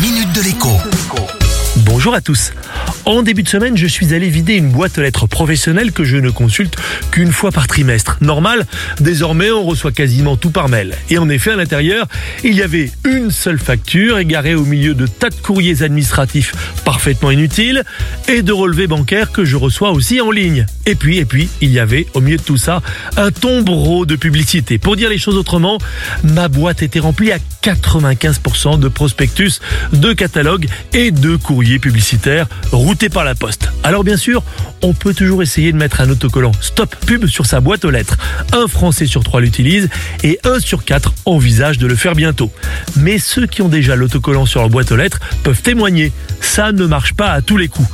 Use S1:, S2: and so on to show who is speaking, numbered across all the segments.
S1: minute de l'écho.
S2: Bonjour à tous. En début de semaine, je suis allé vider une boîte aux lettres professionnelle que je ne consulte qu'une fois par trimestre. Normal, désormais on reçoit quasiment tout par mail. Et en effet, à l'intérieur, il y avait une seule facture égarée au milieu de tas de courriers administratifs parfaitement inutiles et de relevés bancaires que je reçois aussi en ligne. Et puis, et puis, il y avait au milieu de tout ça un tombereau de publicité. Pour dire les choses autrement, ma boîte était remplie à 95% de prospectus, de catalogues et de courriers publicitaires routés par la poste. Alors bien sûr, on peut toujours essayer de mettre un autocollant Stop Pub sur sa boîte aux lettres. Un Français sur trois l'utilise et un sur quatre envisage de le faire bientôt. Mais ceux qui ont déjà l'autocollant sur leur boîte aux lettres peuvent témoigner. Ça ne marche pas à tous les coups.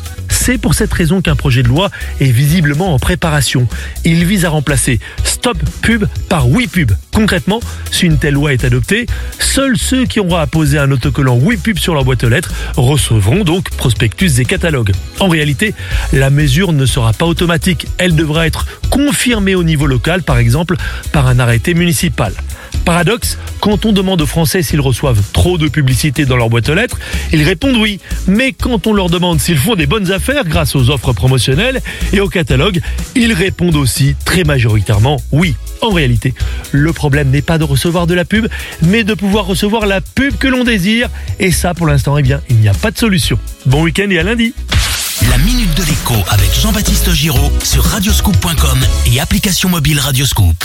S2: C'est pour cette raison qu'un projet de loi est visiblement en préparation. Il vise à remplacer Stop Pub par Oui Pub. Concrètement, si une telle loi est adoptée, seuls ceux qui auront apposé un autocollant Oui Pub sur leur boîte aux lettres recevront donc prospectus et catalogues. En réalité, la mesure ne sera pas automatique. Elle devra être confirmée au niveau local, par exemple, par un arrêté municipal. Paradoxe, quand on demande aux Français s'ils reçoivent trop de publicité dans leur boîte aux lettres, ils répondent oui. Mais quand on leur demande s'ils font des bonnes affaires grâce aux offres promotionnelles et au catalogue, ils répondent aussi très majoritairement oui. En réalité, le problème n'est pas de recevoir de la pub, mais de pouvoir recevoir la pub que l'on désire. Et ça, pour l'instant, eh bien, il n'y a pas de solution. Bon week-end et à lundi.
S1: La minute de l'écho avec Jean-Baptiste Giraud sur radioscoop.com et application mobile Radioscoop.